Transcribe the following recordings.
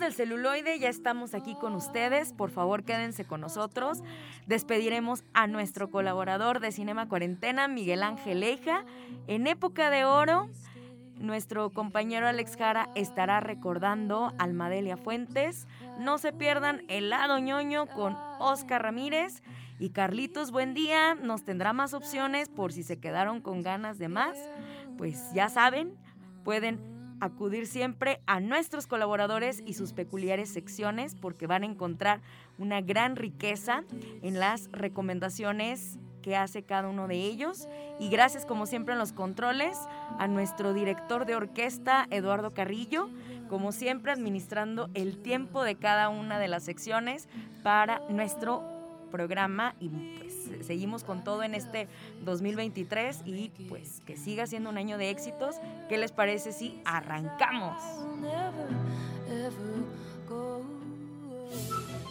Del celuloide, ya estamos aquí con ustedes. Por favor, quédense con nosotros. Despediremos a nuestro colaborador de Cinema Cuarentena, Miguel Ángel Leja. En época de oro, nuestro compañero Alex Jara estará recordando a Almadelia Fuentes. No se pierdan el lado ñoño con Oscar Ramírez. Y Carlitos, buen día. Nos tendrá más opciones por si se quedaron con ganas de más. Pues ya saben, pueden acudir siempre a nuestros colaboradores y sus peculiares secciones porque van a encontrar una gran riqueza en las recomendaciones que hace cada uno de ellos. Y gracias como siempre en los controles a nuestro director de orquesta, Eduardo Carrillo, como siempre administrando el tiempo de cada una de las secciones para nuestro programa y pues seguimos con todo en este 2023 y pues que siga siendo un año de éxitos. ¿Qué les parece si arrancamos?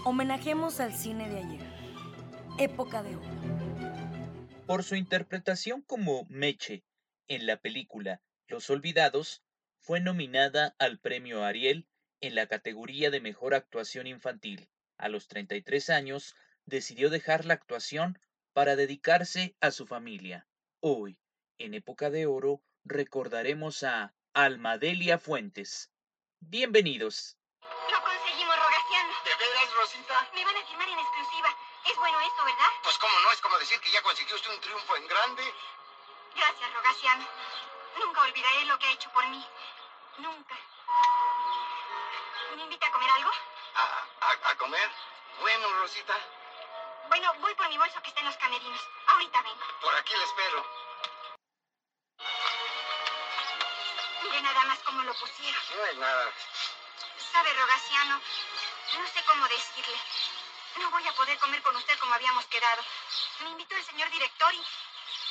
Homenajemos al cine de ayer, época de oro. Por su interpretación como Meche en la película Los Olvidados, fue nominada al premio Ariel en la categoría de Mejor Actuación Infantil. A los 33 años, decidió dejar la actuación para dedicarse a su familia. Hoy, en época de oro, recordaremos a Almadelia Fuentes. Bienvenidos. Lo conseguimos, Rogaciano. ¿De veras, Rosita? Me van a firmar en exclusiva. Es bueno esto, ¿verdad? Pues cómo no, es como decir que ya consiguió usted un triunfo en grande. Gracias, Rogaciano. Nunca olvidaré lo que ha hecho por mí. Nunca. ¿Me invita a comer algo? ¿A, a, a comer? Bueno, Rosita, Bueno, voy por mi bolso que está en los camerinos. Ahorita vengo. por aquí le espero. Mire nada más cómo lo pusieron. No es nada. Sabe, Rogaciano, no sé cómo decirle. No voy a poder comer con usted como habíamos quedado. Me invitó el señor director y...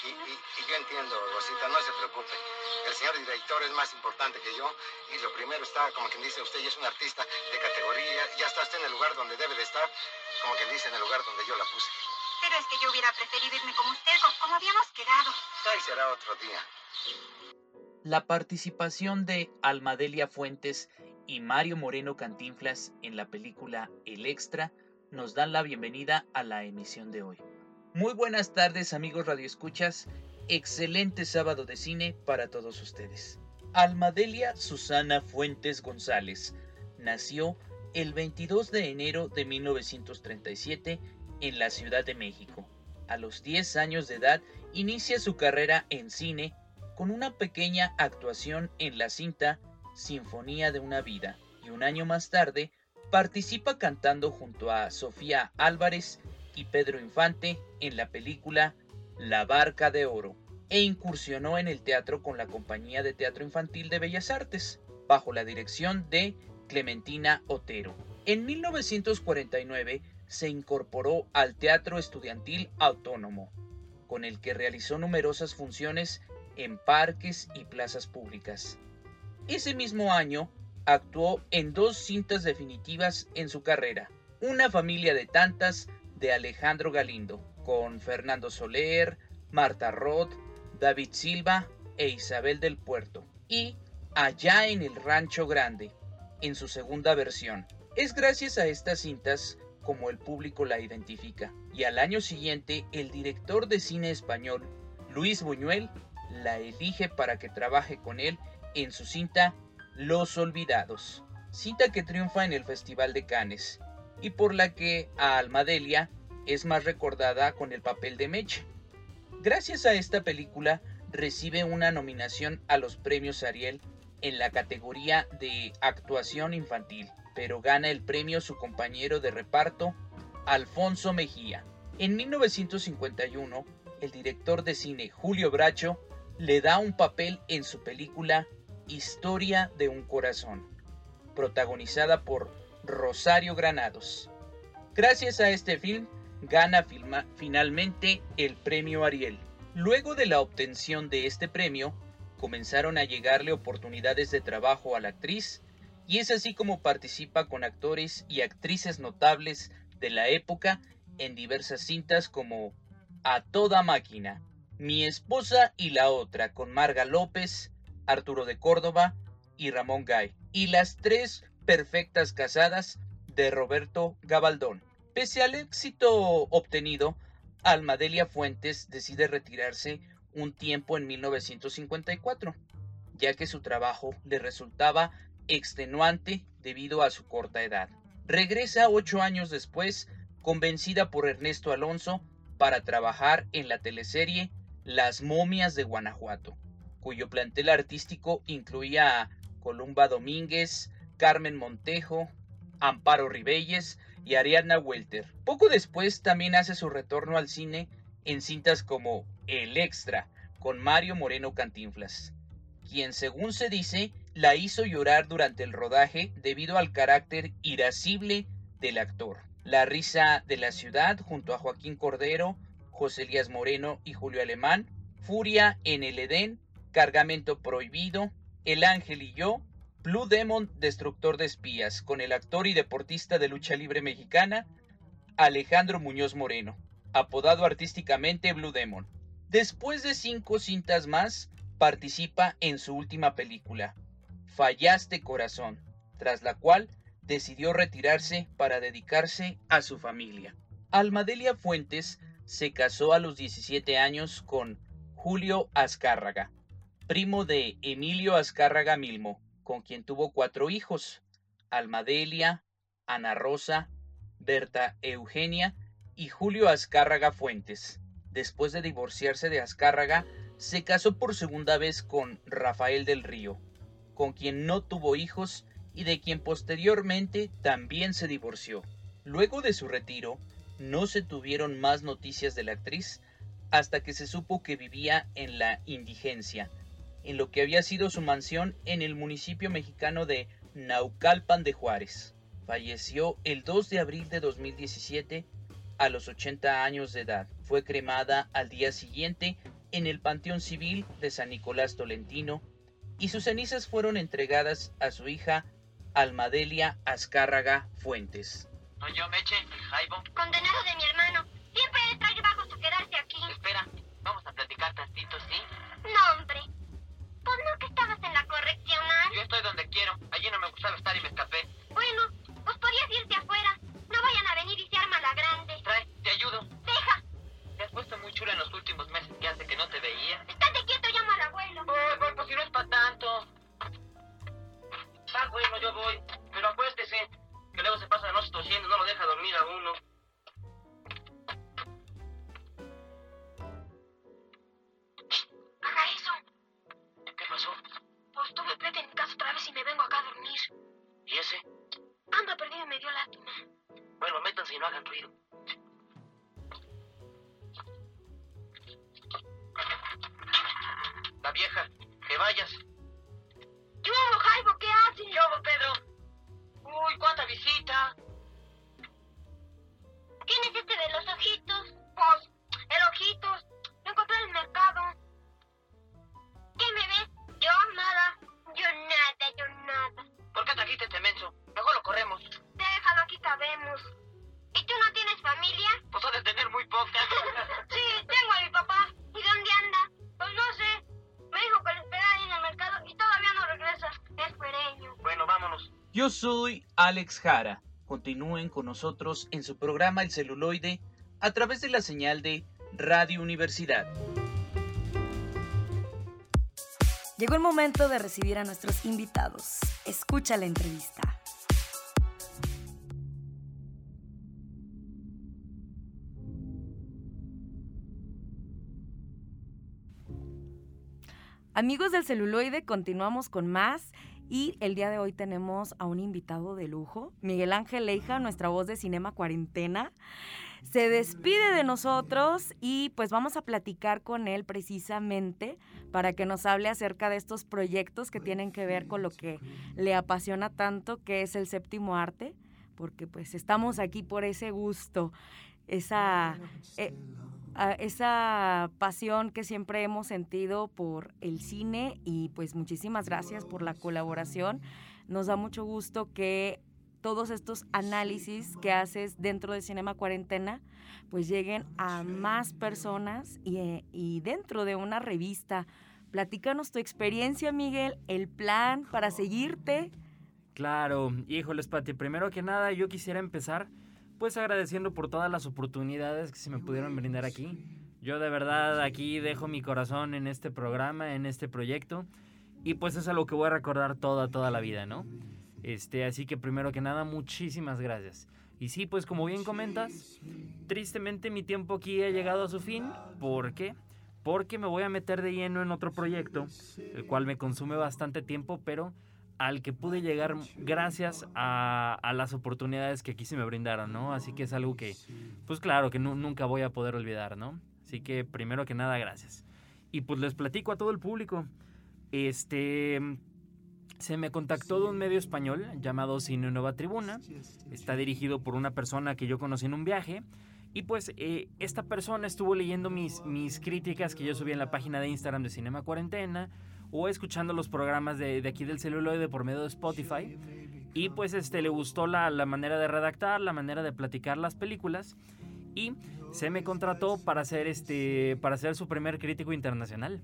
Y, y- y yo entiendo, Rosita, no se preocupe. El señor director es más importante que yo. Y lo primero está, como quien dice, usted ya es un artista de categoría. Ya está usted en el lugar donde debe de estar. Como quien dice, en el lugar donde yo la puse. Pero es que yo hubiera preferido irme como usted, co- como habíamos quedado. Ahí será otro día. La participación de Almadelia Fuentes y Mario Moreno Cantinflas en la película El Extra nos dan la bienvenida a la emisión de hoy. Muy buenas tardes amigos radioescuchas, excelente sábado de cine para todos ustedes. Almadelia Susana Fuentes González nació el 22 de enero de 1937 en la Ciudad de México. A los 10 años de edad inicia su carrera en cine con una pequeña actuación en la cinta Sinfonía de una vida y un año más tarde participa cantando junto a Sofía Álvarez y Pedro Infante en la película La Barca de Oro e incursionó en el teatro con la Compañía de Teatro Infantil de Bellas Artes bajo la dirección de Clementina Otero. En 1949 se incorporó al Teatro Estudiantil Autónomo, con el que realizó numerosas funciones en parques y plazas públicas. Ese mismo año actuó en dos cintas definitivas en su carrera, Una familia de tantas de Alejandro Galindo, con Fernando Soler, Marta Roth, David Silva e Isabel del Puerto, y Allá en el Rancho Grande, en su segunda versión. Es gracias a estas cintas como el público la identifica, y al año siguiente el director de cine español, Luis Buñuel, la elige para que trabaje con él en su cinta Los Olvidados, cinta que triunfa en el Festival de Cannes y por la que a Almadelia es más recordada con el papel de Meche. Gracias a esta película recibe una nominación a los premios Ariel en la categoría de actuación infantil, pero gana el premio su compañero de reparto, Alfonso Mejía. En 1951, el director de cine Julio Bracho le da un papel en su película Historia de un Corazón, protagonizada por Rosario Granados. Gracias a este film, gana finalmente el premio Ariel. Luego de la obtención de este premio, comenzaron a llegarle oportunidades de trabajo a la actriz y es así como participa con actores y actrices notables de la época en diversas cintas como A Toda Máquina, Mi Esposa y la Otra con Marga López, Arturo de Córdoba y Ramón Gay, y Las Tres Perfectas Casadas de Roberto Gabaldón. Pese al éxito obtenido, Almadelia Fuentes decide retirarse un tiempo en 1954, ya que su trabajo le resultaba extenuante debido a su corta edad. Regresa ocho años después, convencida por Ernesto Alonso, para trabajar en la teleserie Las momias de Guanajuato, cuyo plantel artístico incluía a Columba Domínguez, Carmen Montejo, Amparo Ribelles y Ariadna Welter. Poco después también hace su retorno al cine en cintas como El Extra, con Mario Moreno Cantinflas, quien según se dice la hizo llorar durante el rodaje debido al carácter irascible del actor. La risa de la ciudad junto a Joaquín Cordero, José Elías Moreno y Julio Alemán, Furia en el Edén, Cargamento Prohibido, El Ángel y yo, Blue Demon, Destructor de Espías, con el actor y deportista de lucha libre mexicana, Alejandro Muñoz Moreno, apodado artísticamente Blue Demon. Después de cinco cintas más, participa en su última película, Fallaste Corazón, tras la cual decidió retirarse para dedicarse a su familia. Almadelia Fuentes se casó a los 17 años con Julio Azcárraga, primo de Emilio Azcárraga Milmo, con quien tuvo cuatro hijos, Almadelia, Ana Rosa, Berta Eugenia y Julio Azcárraga Fuentes. Después de divorciarse de Azcárraga, se casó por segunda vez con Rafael del Río, con quien no tuvo hijos y de quien posteriormente también se divorció. Luego de su retiro, no se tuvieron más noticias de la actriz hasta que se supo que vivía en la indigencia, en lo que había sido su mansión en el municipio mexicano de Naucalpan de Juárez. Falleció el 2 de abril de 2017 a los 80 años de edad. Fue cremada al día siguiente en el Panteón Civil de San Nicolás Tolentino y sus cenizas fueron entregadas a su hija Almadelia Azcárraga Fuentes. ¿No yo, Meche, Jaibo? Condenado de mi hermano. Siempre trae bajos a quedarse aquí. Espera, vamos a platicar tantito, ¿sí? No, hombre. Yo estoy donde quiero. Allí no me gustaba estar y me escapé. Bueno, pues podías irte afuera. No vayan a venir y se arma la grande. Yo soy Alex Jara. Continúen con nosotros en su programa El celuloide a través de la señal de Radio Universidad. Llegó el momento de recibir a nuestros invitados. Escucha la entrevista. Amigos del celuloide, continuamos con más. Y el día de hoy tenemos a un invitado de lujo, Miguel Ángel Leija, nuestra voz de Cinema Cuarentena. Se despide de nosotros y pues vamos a platicar con él precisamente para que nos hable acerca de estos proyectos que tienen que ver con lo que le apasiona tanto, que es el séptimo arte, porque pues estamos aquí por ese gusto, esa... Eh, esa pasión que siempre hemos sentido por el cine y pues muchísimas gracias por la colaboración. Nos da mucho gusto que todos estos análisis que haces dentro de Cinema Cuarentena pues lleguen a más personas y, y dentro de una revista. Platícanos tu experiencia, Miguel, el plan para seguirte. Claro, híjoles, Pati, primero que nada yo quisiera empezar pues agradeciendo por todas las oportunidades que se me pudieron brindar aquí. Yo de verdad aquí dejo mi corazón en este programa, en este proyecto. Y pues es algo que voy a recordar toda, toda la vida, ¿no? Este, así que primero que nada, muchísimas gracias. Y sí, pues como bien comentas, tristemente mi tiempo aquí ha llegado a su fin. ¿Por qué? Porque me voy a meter de lleno en otro proyecto, el cual me consume bastante tiempo, pero al que pude llegar gracias a, las oportunidades que aquí se me brindaron, ¿no? Así que es algo que, pues claro, que nunca voy a poder olvidar, ¿no? Así que primero que nada, gracias. Y pues les platico a todo el público. Este, se me contactó de un medio español llamado Cine Nueva Tribuna. Está dirigido por una persona que yo conocí en un viaje. Y pues eh, esta persona estuvo leyendo mis, mis críticas que yo subí en la página de Instagram de Cinema Cuarentena o escuchando los programas de, aquí del celuloide por medio de Spotify. Y pues este, le gustó la, manera de redactar, la manera de platicar las películas. Y se me contrató para ser, este, para ser su primer crítico internacional.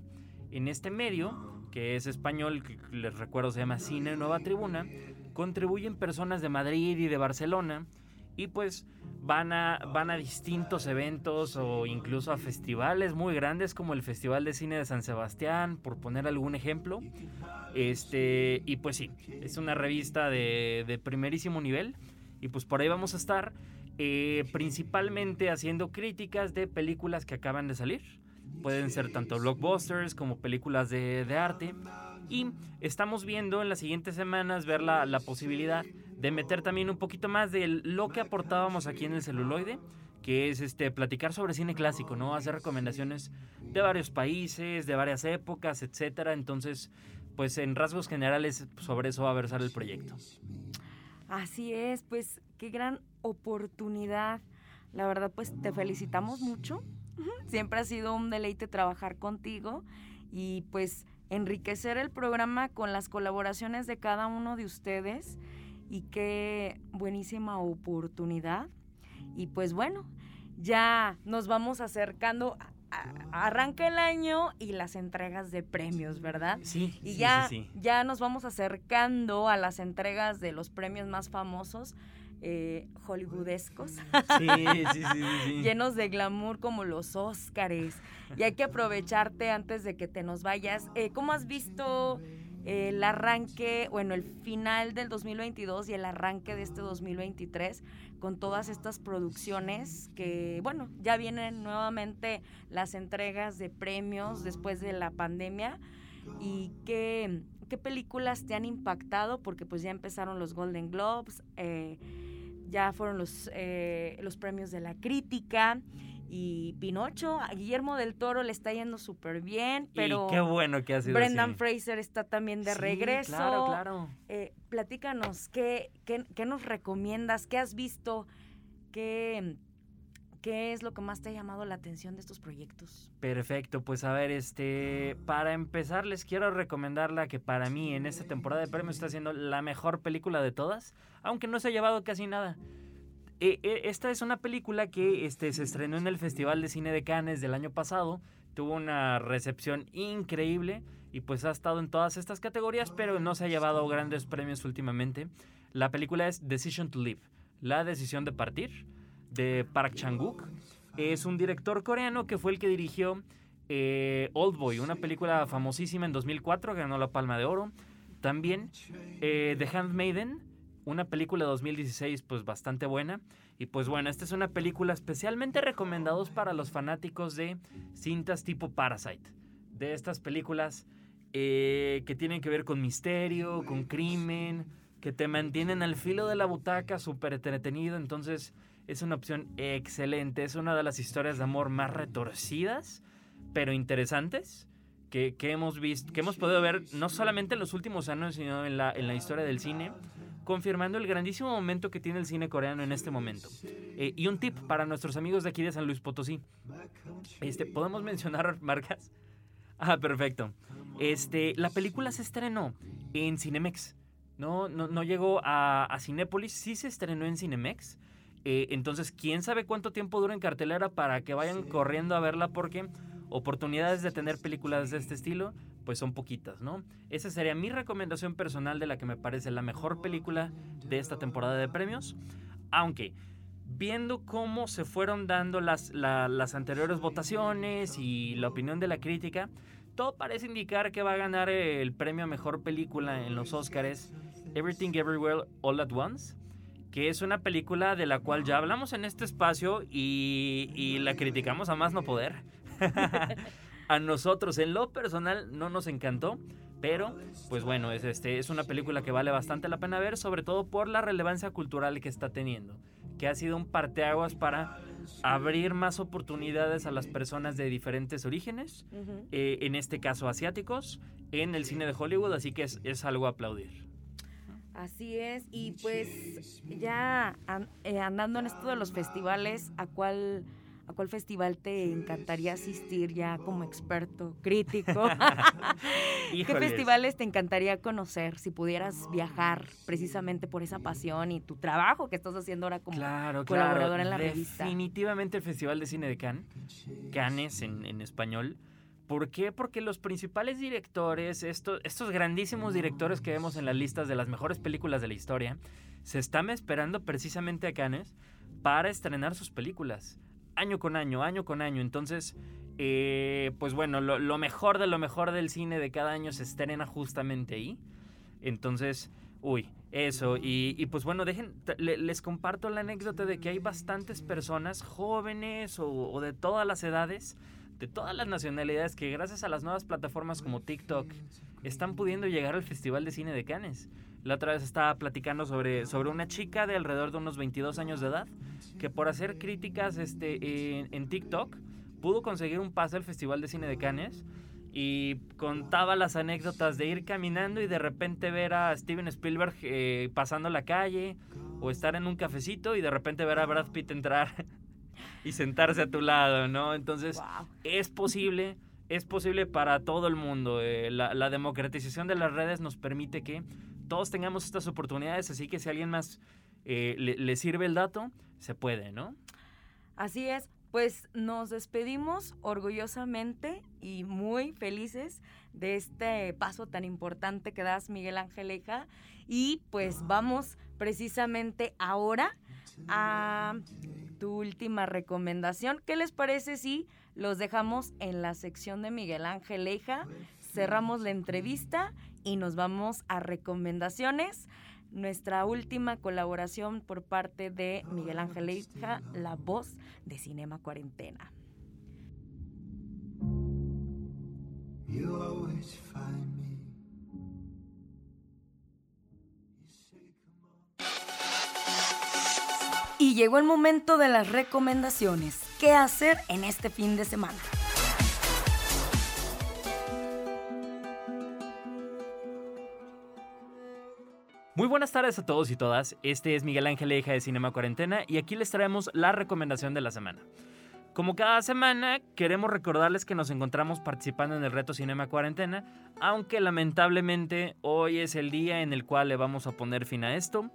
En este medio, que es español, que les recuerdo se llama Cine Nueva Tribuna, contribuyen personas de Madrid y de Barcelona. Y pues van a, van a distintos eventos o incluso a festivales muy grandes como el Festival de Cine de San Sebastián, por poner algún ejemplo. Este, y pues sí, es una revista de, primerísimo nivel y pues por ahí vamos a estar eh, principalmente haciendo críticas de películas que acaban de salir. Pueden ser tanto blockbusters como películas de, arte. Y estamos viendo en las siguientes semanas ver la, la posibilidad de meter también un poquito más de lo que aportábamos aquí en el celuloide, que es este platicar sobre cine clásico, ¿no? Hacer recomendaciones de varios países, de varias épocas, etcétera. Entonces, pues en rasgos generales sobre eso va a versar el proyecto. Así es, pues qué gran oportunidad. La verdad, pues te felicitamos mucho. Siempre ha sido un deleite trabajar contigo y pues enriquecer el programa con las colaboraciones de cada uno de ustedes y qué buenísima oportunidad. Y pues bueno, ya nos vamos acercando. arranca el año y las entregas de premios, ¿verdad? Sí. Y ya, ya nos vamos acercando a las entregas de los premios más famosos. Eh, hollywoodescos, sí, sí, sí, llenos de glamour como los Óscares. Y hay que aprovecharte antes de que te nos vayas. Eh, ¿Cómo has visto el arranque, bueno, el final del 2022 y el arranque de este 2023 con todas estas producciones que, bueno, ya vienen nuevamente las entregas de premios después de la pandemia. Y qué, qué películas te han impactado porque pues ya empezaron los Golden Globes, eh, ya fueron los, eh, los premios de la crítica y Pinocho, a Guillermo del Toro le está yendo súper bien, pero... Y qué bueno que ha sido Brendan Fraser está también de sí, regreso. Claro, claro. Eh, platícanos, ¿qué, ¿qué, qué, nos recomiendas? ¿Qué has visto? ¿Qué, ¿Qué es lo que más te ha llamado la atención de estos proyectos? Perfecto, pues a ver, este, para empezar les quiero recomendar la que para mí en esta temporada de premios está siendo la mejor película de todas, aunque no se ha llevado casi nada. Eh, eh, esta es una película que este, se estrenó en el Festival de Cine de Cannes del año pasado. Tuvo una recepción increíble y pues ha estado en todas estas categorías, pero no se ha llevado grandes premios últimamente. La película es Decision to Live, La decisión de partir, de Park Chang-wook. Es un director coreano que fue el que dirigió eh, Old Boy, una película famosísima en 2004, que ganó la Palma de Oro. También The Handmaiden, una película de 2016 pues bastante buena. Y pues bueno, esta es una película especialmente recomendados para los fanáticos de cintas tipo Parasite. De estas películas eh, que tienen que ver con misterio, con crimen, que te mantienen al filo de la butaca, súper entretenido. Entonces es una opción excelente. Es una de las historias de amor más retorcidas, pero interesantes. Que, que hemos visto, que hemos podido ver no solamente en los últimos años, sino en la, en la historia del cine confirmando el grandísimo momento que tiene el cine coreano en este momento. Eh, y un tip para nuestros amigos de aquí de San Luis Potosí. Este, ¿Podemos mencionar marcas? Ah, perfecto. Este, la película se estrenó en Cinemex. No, no, no llegó a, a Cinépolis, sí se estrenó en Cinemex. Eh, entonces, quién sabe cuánto tiempo dura en cartelera para que vayan corriendo a verla porque oportunidades de tener películas de este estilo pues son poquitas, ¿no? Esa sería mi recomendación personal de la que me parece la mejor película de esta temporada de premios. Aunque, viendo cómo se fueron dando las, las anteriores votaciones y la opinión de la crítica, todo parece indicar que va a ganar el premio a mejor película en los Oscars Everything Everywhere All at Once, que es una película de la cual ya hablamos en este espacio y, y la criticamos a más no poder. A nosotros en lo personal no nos encantó, pero pues bueno, es, este, es una película que vale bastante la pena ver, sobre todo por la relevancia cultural que está teniendo, que ha sido un parteaguas para abrir más oportunidades a las personas de diferentes orígenes, eh, en este caso asiáticos, en el cine de Hollywood, así que es, es algo a aplaudir. Así es, y pues ya eh, andando en esto de los festivales, ¿a cuál ¿A cuál festival te encantaría asistir ya como experto crítico? ¿Qué festivales te encantaría conocer si pudieras viajar precisamente por esa pasión y tu trabajo que estás haciendo ahora como colaborador en la revista? Definitivamente el Festival de Cine de Cannes, Cannes en, en español. ¿Por qué? Porque los principales directores, estos, estos grandísimos directores que vemos en las listas de las mejores películas de la historia, se están esperando precisamente a Cannes para estrenar sus películas año con año, año con año. Entonces, eh, pues bueno, lo, mejor de lo mejor del cine de cada año se estrena justamente ahí. Entonces, uy, eso. Y, pues bueno, dejen, les comparto la anécdota de que hay bastantes personas jóvenes o, de todas las edades, de todas las nacionalidades, que gracias a las nuevas plataformas como TikTok están pudiendo llegar al Festival de Cine de Cannes. La otra vez estaba platicando sobre, sobre una chica de alrededor de unos 22 años de edad que por hacer críticas este, en, TikTok pudo conseguir un pase al Festival de Cine de Cannes y contaba las anécdotas de ir caminando y de repente ver a Steven Spielberg eh, pasando la calle o estar en un cafecito y de repente ver a Brad Pitt entrar y sentarse a tu lado, ¿no? Entonces es posible, es posible para todo el mundo. Eh, la, la democratización de las redes nos permite que todos tengamos estas oportunidades, así que si a alguien más eh, le, sirve el dato, se puede, ¿no? Así es, pues nos despedimos orgullosamente y muy felices de este paso tan importante que das, Miguel Angeleja. Y pues vamos precisamente ahora a tu última recomendación. ¿Qué les parece si los dejamos en la sección de Miguel Angeleja? Cerramos la entrevista y nos vamos a recomendaciones. Nuestra última colaboración por parte de Miguel Ángel Hija, la voz de Cinema Cuarentena. Y llegó el momento de las recomendaciones. ¿Qué hacer en este fin de semana? Muy buenas tardes a todos y todas. Este es Miguel Ángel Eja de Cinema Cuarentena y aquí les traemos la recomendación de la semana. Como cada semana, queremos recordarles que nos encontramos participando en el reto Cinema Cuarentena, aunque lamentablemente hoy es el día en el cual le vamos a poner fin a esto.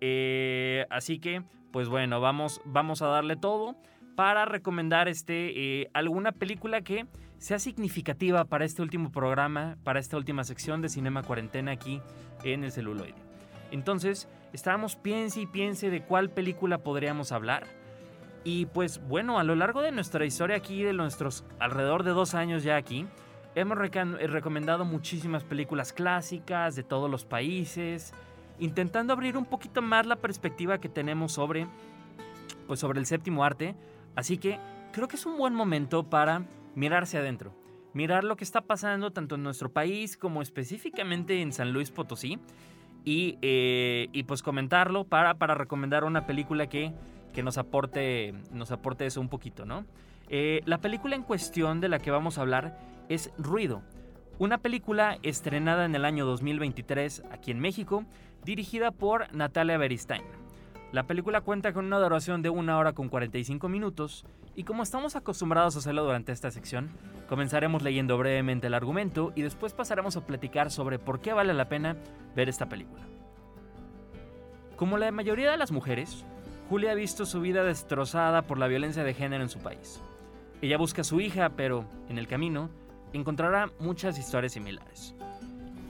Eh, así que, pues bueno, vamos, vamos a darle todo para recomendar este, eh, alguna película que sea significativa para este último programa, para esta última sección de Cinema Cuarentena aquí en el celuloide. Entonces, estábamos piense y piense de cuál película podríamos hablar. Y pues bueno, a lo largo de nuestra historia aquí, de nuestros alrededor de dos años ya aquí, hemos recomendado muchísimas películas clásicas de todos los países, intentando abrir un poquito más la perspectiva que tenemos sobre, pues sobre el séptimo arte. Así que creo que es un buen momento para mirarse adentro mirar lo que está pasando tanto en nuestro país como específicamente en San Luis Potosí y, eh, y pues comentarlo para, para recomendar una película que, que nos, aporte, nos aporte eso un poquito, ¿no? Eh, la película en cuestión de la que vamos a hablar es Ruido, una película estrenada en el año 2023 aquí en México, dirigida por Natalia Beristain. La película cuenta con una duración de una hora con 45 minutos y como estamos acostumbrados a hacerlo durante esta sección, comenzaremos leyendo brevemente el argumento y después pasaremos a platicar sobre por qué vale la pena ver esta película. Como la mayoría de las mujeres, Julia ha visto su vida destrozada por la violencia de género en su país. Ella busca a su hija, pero en el camino encontrará muchas historias similares.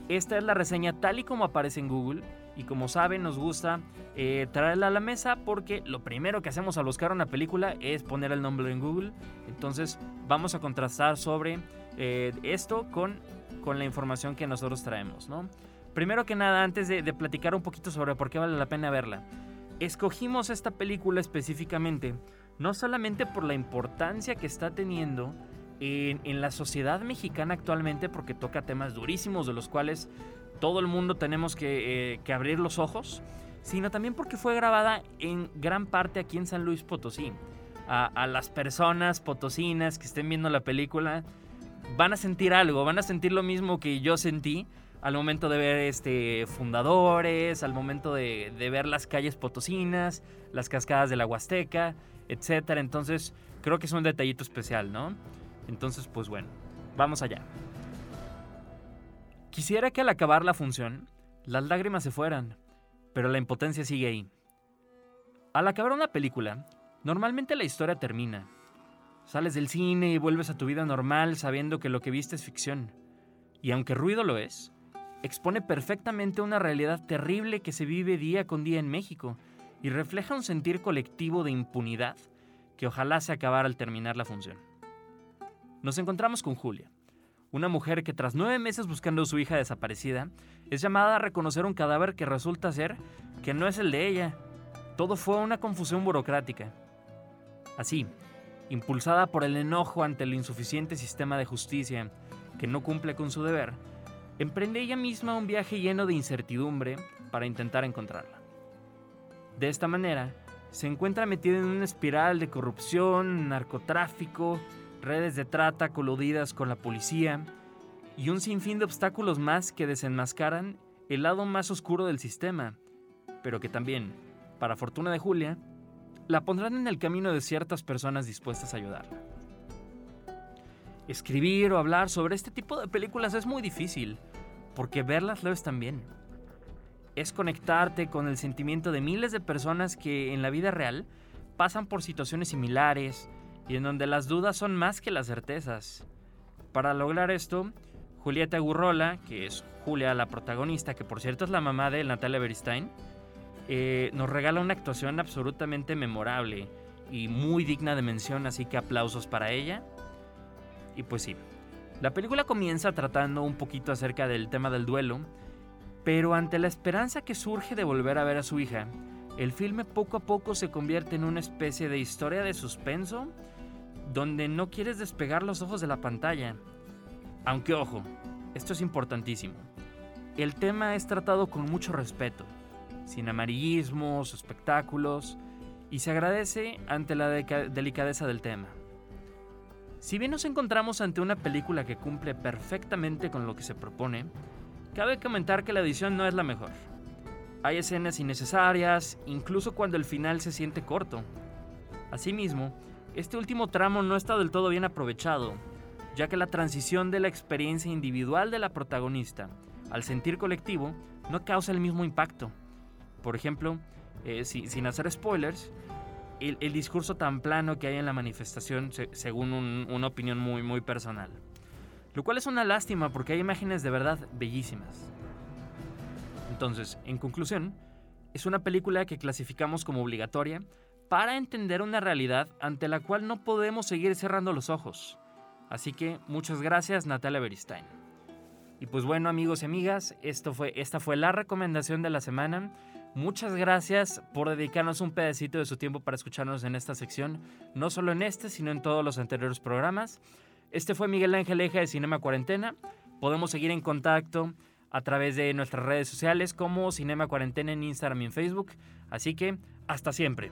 Esta es la reseña tal y como aparece en Google y como saben nos gusta eh, traerla a la mesa porque lo primero que hacemos al buscar una película es poner el nombre en Google. Entonces vamos a contrastar sobre eh, esto con, con la información que nosotros traemos. ¿no? Primero que nada, antes de, de platicar un poquito sobre por qué vale la pena verla, escogimos esta película específicamente no solamente por la importancia que está teniendo en, en, la sociedad mexicana actualmente, porque toca temas durísimos de los cuales todo el mundo tenemos que, eh, que, abrir los ojos, sino también porque fue grabada en gran parte aquí en San Luis Potosí. A, las personas potosinas que estén viendo la película van a sentir algo, van a sentir lo mismo que yo sentí al momento de ver este fundadores, al momento de, de ver las calles potosinas, las cascadas de la Huasteca, etcétera. Entonces, creo que es un detallito especial, ¿no? Entonces, pues bueno, vamos allá. Quisiera que al acabar la función, las lágrimas se fueran, pero la impotencia sigue ahí. Al acabar una película, normalmente la historia termina. Sales del cine y vuelves a tu vida normal sabiendo que lo que viste es ficción. Y aunque ruido lo es, expone perfectamente una realidad terrible que se vive día con día en México y refleja un sentir colectivo de impunidad que ojalá se acabara al terminar la función. Nos encontramos con Julia, una mujer que tras nueve meses buscando a su hija desaparecida, es llamada a reconocer un cadáver que resulta ser que no es el de ella. Todo fue una confusión burocrática. Así, impulsada por el enojo ante el insuficiente sistema de justicia que no cumple con su deber, emprende ella misma un viaje lleno de incertidumbre para intentar encontrarla. De esta manera, se encuentra metida en una espiral de corrupción, narcotráfico, redes de trata coludidas con la policía y un sinfín de obstáculos más que desenmascaran el lado más oscuro del sistema, pero que también, para fortuna de Julia, la pondrán en el camino de ciertas personas dispuestas a ayudarla. Escribir o hablar sobre este tipo de películas es muy difícil, porque verlas lo es también. Es conectarte con el sentimiento de miles de personas que en la vida real pasan por situaciones similares, y en donde las dudas son más que las certezas. Para lograr esto, Julieta Gurrola, que es Julia la protagonista, que por cierto es la mamá de Natalia Beristain, eh, nos regala una actuación absolutamente memorable y muy digna de mención, así que aplausos para ella. Y pues sí, la película comienza tratando un poquito acerca del tema del duelo, pero ante la esperanza que surge de volver a ver a su hija, el filme poco a poco se convierte en una especie de historia de suspenso donde no quieres despegar los ojos de la pantalla. Aunque ojo, esto es importantísimo. El tema es tratado con mucho respeto, sin amarillismos, espectáculos, y se agradece ante la delicadeza del tema. Si bien nos encontramos ante una película que cumple perfectamente con lo que se propone, cabe comentar que la edición no es la mejor. Hay escenas innecesarias, incluso cuando el final se siente corto. Asimismo, este último tramo no está del todo bien aprovechado, ya que la transición de la experiencia individual de la protagonista al sentir colectivo no causa el mismo impacto. Por ejemplo, eh, si, sin hacer spoilers, el, discurso tan plano que hay en la manifestación se, según un, una opinión muy, muy personal. Lo cual es una lástima porque hay imágenes de verdad bellísimas. Entonces, en conclusión, es una película que clasificamos como obligatoria para entender una realidad ante la cual no podemos seguir cerrando los ojos. Así que muchas gracias Natalia Beristain. Y pues bueno amigos y amigas, esto fue, esta fue la recomendación de la semana. Muchas gracias por dedicarnos un pedacito de su tiempo para escucharnos en esta sección, no solo en este, sino en todos los anteriores programas. Este fue Miguel Ángel Eja de Cinema Cuarentena. Podemos seguir en contacto a través de nuestras redes sociales como Cinema Cuarentena en Instagram y en Facebook. Así que hasta siempre.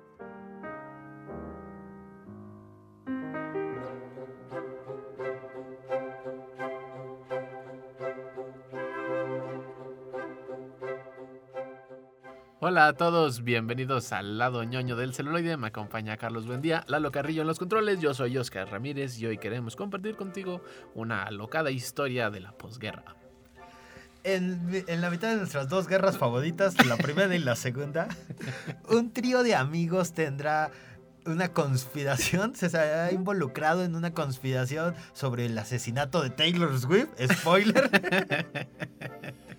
Hola a todos, bienvenidos al lado ñoño del celuloide. Me acompaña Carlos Buendía, Lalo Carrillo en los controles. Yo soy Oscar Ramírez y hoy queremos compartir contigo una alocada historia de la posguerra. En, en la mitad de nuestras dos guerras favoritas, la primera y la segunda, un trío de amigos tendrá una conspiración, se ha involucrado en una conspiración sobre el asesinato de Taylor Swift, spoiler,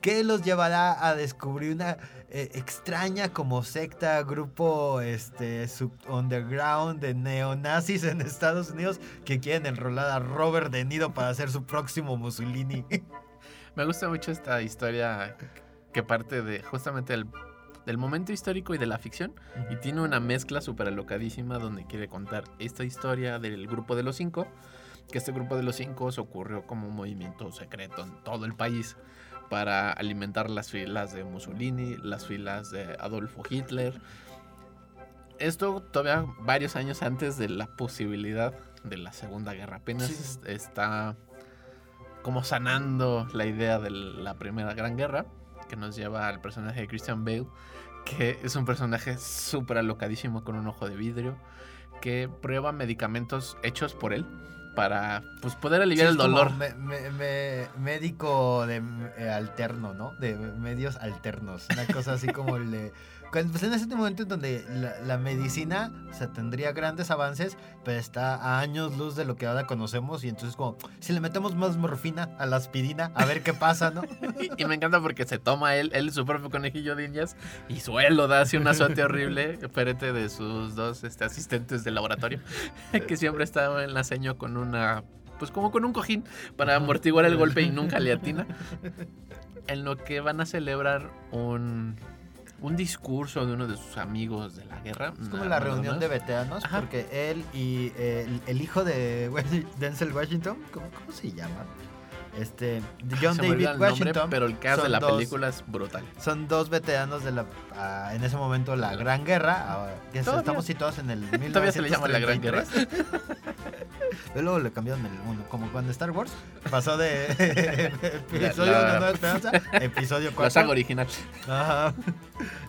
que los llevará a descubrir una eh, extraña como secta, grupo este, sub underground de neonazis en Estados Unidos que quieren enrolar a Robert De Niro para ser su próximo Mussolini. Me gusta mucho esta historia que parte de justamente del, del momento histórico y de la ficción y tiene una mezcla súper alocadísima donde quiere contar esta historia del grupo de los cinco, que este grupo de los cinco se ocurrió como un movimiento secreto en todo el país para alimentar las filas de Mussolini, las filas de Adolfo Hitler. Esto todavía varios años antes de la posibilidad de la Segunda Guerra. Apenas Sí. está como sanando la idea de la Primera Gran Guerra, que nos lleva al personaje de Christian Bale, que es un personaje súper alocadísimo con un ojo de vidrio, que prueba medicamentos hechos por él para pues, poder aliviar Sí, el dolor. me- me- me- médico de eh, alterno, ¿no? De medios alternos. Una cosa así como el de. Pues en ese momento en donde la, la medicina o sea, tendría grandes avances, pero está a años luz de lo que ahora conocemos. Y entonces, como, si le metemos más morfina a la aspirina, a ver qué pasa, ¿no? Y, y me encanta porque se toma él, él su propio conejillo de indias y suelo da así un azote horrible frente de sus dos este, asistentes de laboratorio que siempre estaba en la seño con una pues como con un cojín para amortiguar el golpe y nunca le atina en lo que van a celebrar un un discurso de uno de sus amigos de la guerra Es como la reunión de veteranos, Ajá. porque él y eh, el, el hijo de Denzel Washington, ¿cómo, cómo se llama? Este, John Se David nombre, Washington. pero el cast de la dos- película es brutal Son dos veteranos de la, ah, en ese momento, la Gran Guerra. que Todavía- estamos situados en el Todavía se le llama la Gran Guerra. 1933. Pero luego le cambiaron el mundo, como cuando Star Wars pasó de episodio La- la- Nueva Esperanza a episodio 4. la saga original Ajá.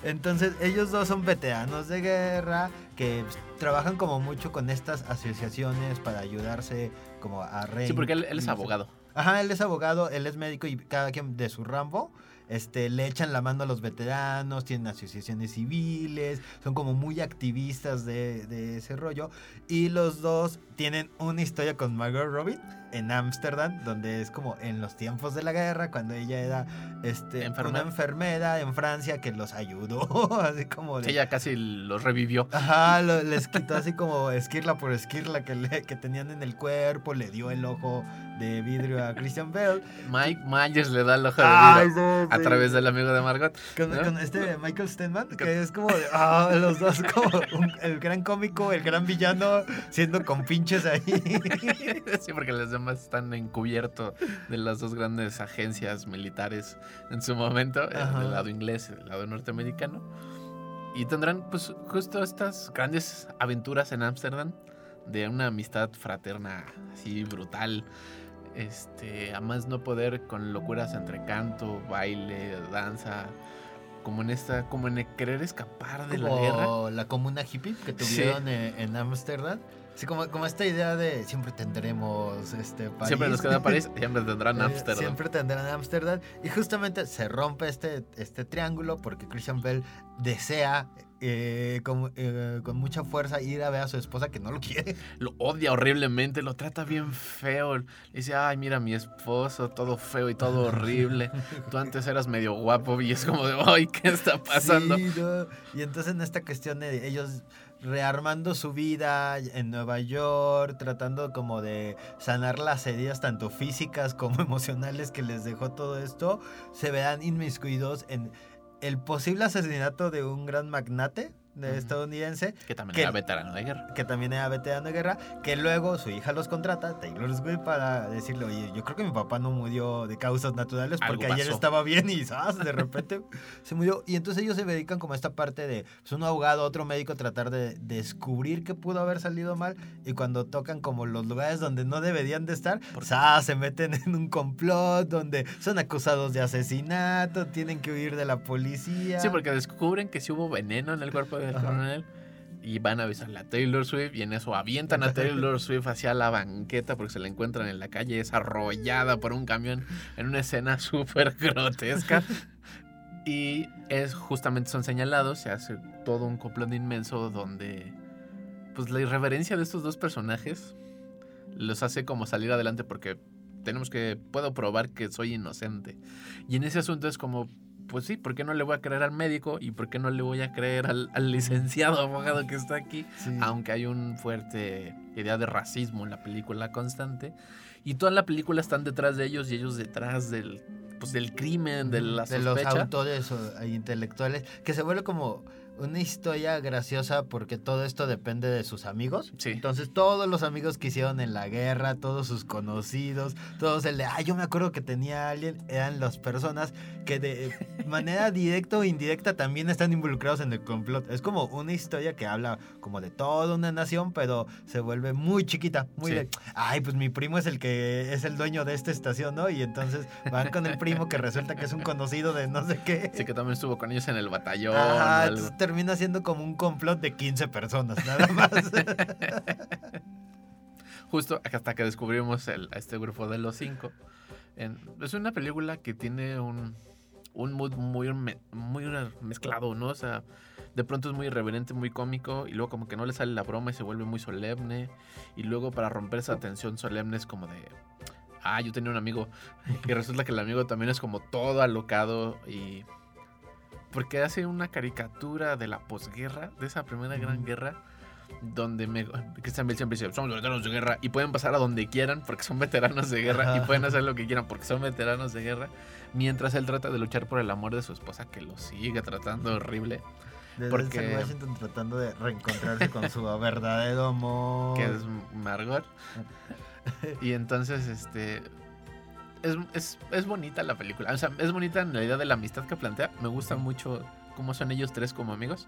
Entonces, ellos dos son veteranos de guerra que pues, trabajan como mucho con estas asociaciones para ayudarse como a re sí porque él, él es abogado Ajá, él es abogado, él es médico y cada quien de su rambo este, le echan la mano a los veteranos, tienen asociaciones civiles, son como muy activistas de, de ese rollo. Y los dos tienen una historia con Margot Robbie en Ámsterdam, donde es como en los tiempos de la guerra, cuando ella era este, Enfermera. una enfermera en Francia que los ayudó, así como de... ella casi los revivió Ajá, lo- les quitó así como esquirla por esquirla que, le- que tenían en el cuerpo, le dio el ojo de vidrio a Christian Bale. Mike Myers le da el ojo de vidrio a Sí. través del amigo de Margot. Con, ¿no? con este Michael Stenman, que es como de, ah, los dos como un- el gran cómico, el gran villano, siendo con pinches ahí. Sí, porque los demás están encubiertos de las dos grandes agencias militares en su momento, eh, Ajá. del lado inglés y del lado norteamericano. Y tendrán pues justo estas grandes aventuras en Ámsterdam de una amistad fraterna así brutal. Este, a más no poder con locuras entre canto, baile, danza, como en esta, como en querer escapar de la guerra. Como la comuna hippie que Sí. tuvieron eh, en Ámsterdam. Sí, como, como esta idea de siempre tendremos este París. Siempre nos queda París, siempre tendrán Eh, Ámsterdam. Siempre tendrán Ámsterdam. Y justamente se rompe este, este triángulo porque Christian Bell desea eh, con, eh, con mucha fuerza ir a ver a su esposa que no lo quiere. lo odia horriblemente, lo trata bien feo. Le dice, ay, mira mi esposo, todo feo y todo horrible. Tú antes eras medio guapo y es como de, ay, ¿qué está pasando? Sí, no. Y entonces en esta cuestión de ellos rearmando su vida en Nueva York, tratando como de sanar las heridas tanto físicas como emocionales que les dejó todo esto, se verán inmiscuidos en el posible asesinato de un gran magnate de estadounidense Que también ¿Qué? era veterano de guerra. que también era veterano de guerra, que luego su hija los contrata, Taylor Swift, para decirle, oye, yo creo que mi papá no murió de causas naturales porque ayer pasó". estaba bien y ¡zas! de repente se murió. Y entonces ellos se dedican como a esta parte de pues, un abogado, otro médico, tratar de descubrir qué pudo haber salido mal y cuando tocan como los lugares donde no deberían de estar, ¡zas! se meten en un complot donde son acusados de asesinato, tienen que huir de la policía. Sí, porque descubren que sí hubo veneno en el cuerpo del Ajá. coronel. Y van a avisarle a Taylor Swift y en eso avientan a Taylor Swift hacia la banqueta porque se la encuentran en la calle, es arrollada por un camión en una escena súper grotesca. Y es justamente son señalados, se hace todo un complot inmenso donde pues la irreverencia de estos dos personajes los hace como salir adelante porque tenemos que puedo probar que soy inocente. Y en ese asunto es como pues sí, ¿por qué no le voy a creer al médico y por qué no le voy a creer al, al licenciado abogado que está aquí? Sí. Aunque hay un fuerte idea de racismo en la película constante. Y toda la película están detrás de ellos y ellos detrás del, pues, del crimen, de la de los sospecha. autores o- e intelectuales, que se vuelve como una historia graciosa porque todo esto depende de sus amigos. Sí. Entonces todos los amigos que hicieron en la guerra, todos sus conocidos, todos el de, ay, yo me acuerdo que tenía a alguien, eran las personas que de manera directa o indirecta también están involucrados en el complot. Es como una historia que habla como de toda una nación, pero se vuelve muy chiquita, muy Sí. de, ay, pues mi primo es el que es el dueño de esta estación, ¿no? Y entonces van con el primo que resulta que es un conocido de no sé qué. Sí, que también estuvo con ellos en el batallón. Ajá, termina siendo como un complot de 15 personas, nada más. Justo hasta que descubrimos el- este grupo de los cinco. Es una película que tiene un, un mood muy, muy mezclado, ¿no? O sea, de pronto es muy irreverente, muy cómico, y luego como que no le sale la broma y se vuelve muy solemne. Y luego para romper esa tensión solemne es como de... Ah, yo tenía un amigo. Y resulta que el amigo también es como todo alocado y... Porque hace una caricatura de la posguerra, de esa primera gran guerra, donde me, Christian Bale siempre dice, somos veteranos de guerra y pueden pasar a donde quieran porque son veteranos de guerra y pueden hacer lo que quieran porque son veteranos de guerra, mientras él trata de luchar por el amor de su esposa que lo sigue tratando horrible, Desde Porque- Washington tratando de reencontrarse con su verdadero amor. que es Margot. Y entonces, este... Es, es, es bonita la película. O sea, es bonita en la idea de la amistad que plantea. Me gusta mucho cómo son ellos tres como amigos.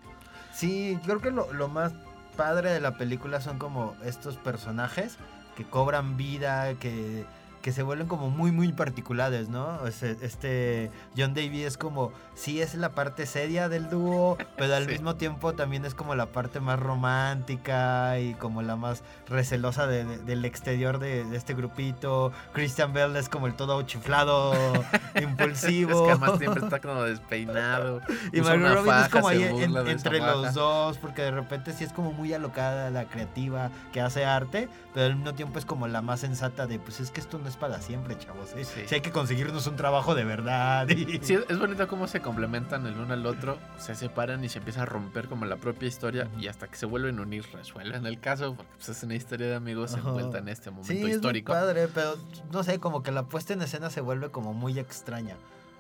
Sí, creo que lo, lo más padre de la película son como estos personajes que cobran vida, que, que se vuelven como muy, muy particulares, ¿no? O sea, Este John Davy es como, sí es la parte seria del dúo, pero al Sí. mismo tiempo también es como la parte más romántica y como la más recelosa de- de- del exterior de, de este grupito. Christian Bell es como el todo chiflado, impulsivo. Es que además siempre está como despeinado. Y Margot una Robbie es faja, como ahí en- entre faja. los dos, porque de repente sí es como muy alocada la creativa que hace arte, pero al mismo tiempo es como la más sensata de, pues es que esto no es para siempre, chavos. ¿eh? Sí. Sí hay que conseguirnos un trabajo de verdad. y- Sí, es bonito cómo se complementan el uno al otro, se separan y se empieza a romper como la propia historia y hasta que se vuelven a unir resuelven el caso, porque pues, es una historia de amigos Ajá. envuelta en este momento Sí, es muy histórico. padre, pero no sé, como que la puesta en escena se vuelve como muy extraña.